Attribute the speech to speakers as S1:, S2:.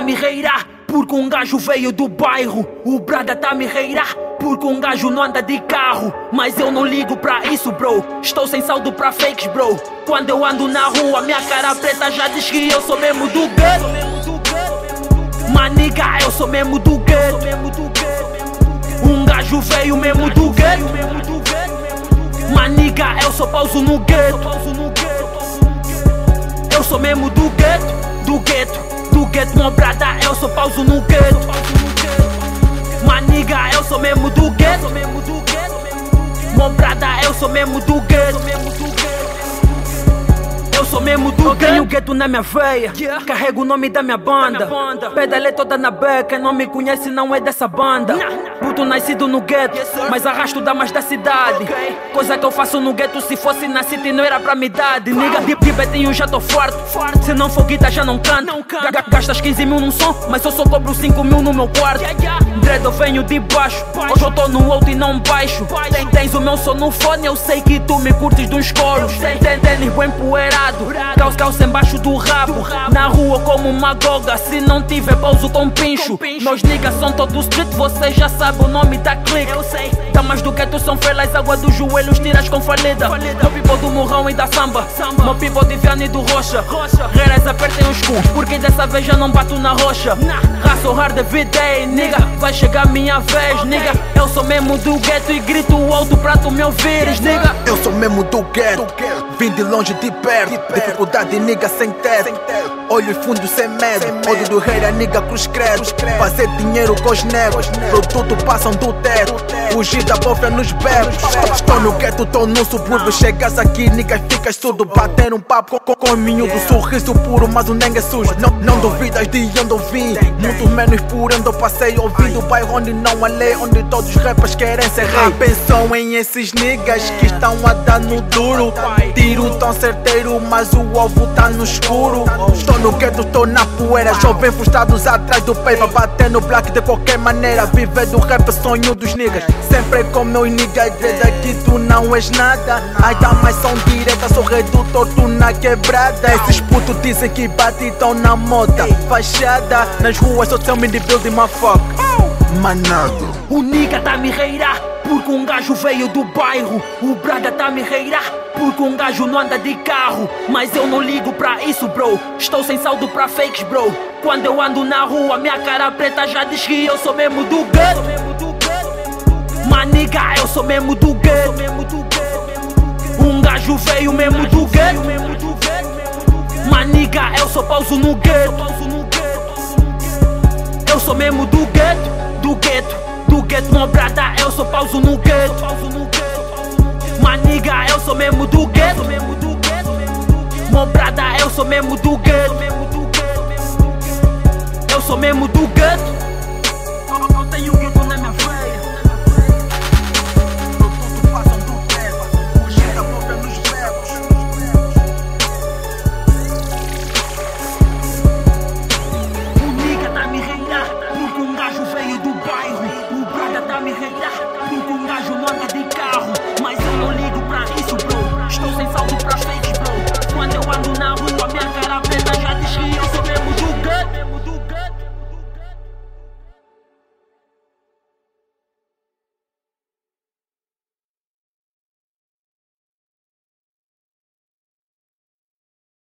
S1: tá me reirar porque um gajo veio do bairro. O brada tá me reirar porque um gajo não anda de carro. Mas eu não ligo pra isso, bro. Estou sem saldo pra fakes, bro. Quando eu ando na rua, minha cara preta já diz que eu sou mesmo do gueto. Maniga, eu sou mesmo do gueto. Um gajo veio mesmo do gueto. Maniga, eu sou pauso no gueto. Eu sou mesmo do gueto, do gueto, do gueto, meu brada, eu sou pauso no gueto. Maniga, eu sou mesmo do gueto. Meu brada, eu sou mesmo do mesmo do gueto. Tenho gueto na minha veia. Carrego o nome da minha banda. Pedalei toda na beca. Não me conhece, não é dessa banda. Puto nascido no gueto, mas arrasto damas da cidade. Coisa que eu faço no gueto, se fosse na city não era pra me dar. De nigga, de, de betinho já tô forte. Se não for guita, já não canto. Ga- Gastas 15 mil num som, mas eu só cobro 5 mil no meu quarto. Dread, eu venho de baixo. Hoje eu tô no outro e não baixo. Tem, tens o meu som no fone, eu sei que tu me curtes dos coros. Tem, tem tênis bem empoeirado. Calça, calça embaixo do rabo. Na rua como uma goga. Se não tiver pauso com pincho. Meus niggas são todos street, você já sabe o nome da clique. Gueto são felas, água dos joelhos, tiras com falida. Meu people do morrão e da samba. Meu people de Viana e do Rocha. Reiras apertem os cu, porque dessa vez já não bato na rocha. Raço hard every day, nigga. Vai chegar minha vez, nigga. Eu sou mesmo do gueto e grito alto pra tu me ouvires, nigga.
S2: Eu sou mesmo do gueto, vim de longe de perto. Dificuldade, nigga, sem teto. Olho fundo sem medo. Ódio do rei, a nigga cruz credo. Fazer dinheiro com os negros. Produto passam do teto. Fugir da bofia nos becos. No gueto, tô no subúrbio. Chegas aqui, nigga, ficas tudo. Bater um papo com, com, com miúdo. Sorriso puro, mas o nengue é sujo. Não, não duvidas de onde eu vim. Muito menos por onde eu passei. Ouvindo bairro onde não há lei. Onde todos os rappers querem ser rei. Pensam em esses niggas que estão a dar no duro. Tiro tão certeiro, mas o ovo tá no escuro. Estou no gueto, tô na poeira. Jovem frustrados atrás do peito. Bater no black de qualquer maneira. Viver do rap é sonho dos niggas. Sempre com meus niggas, desde aqui tu não és nada. As damas são diretas, sou redutor, tu na quebrada. Esses putos dizem que bate tão na moda. Fachada, nas ruas só tell me the building, motherfucker. Manado.
S1: O nigga tá me reirar porque um gajo veio do bairro. O brada tá me reirar porque um gajo não anda de carro. Mas eu não ligo pra isso, bro. Estou sem saldo pra fakes, bro. Quando eu ando na rua, minha cara preta já diz que eu sou mesmo do gueto. Maniga, eu sou mesmo do gueto. Um gajo veio mesmo do gueto. Maniga, eu sou pauso no gueto. Eu sou mesmo do gueto, do gueto, do gueto, meu eu sou pauso no gueto. Maniga, eu sou mesmo do gueto. Meu brada, eu sou mesmo do gueto. Eu sou mesmo do gueto.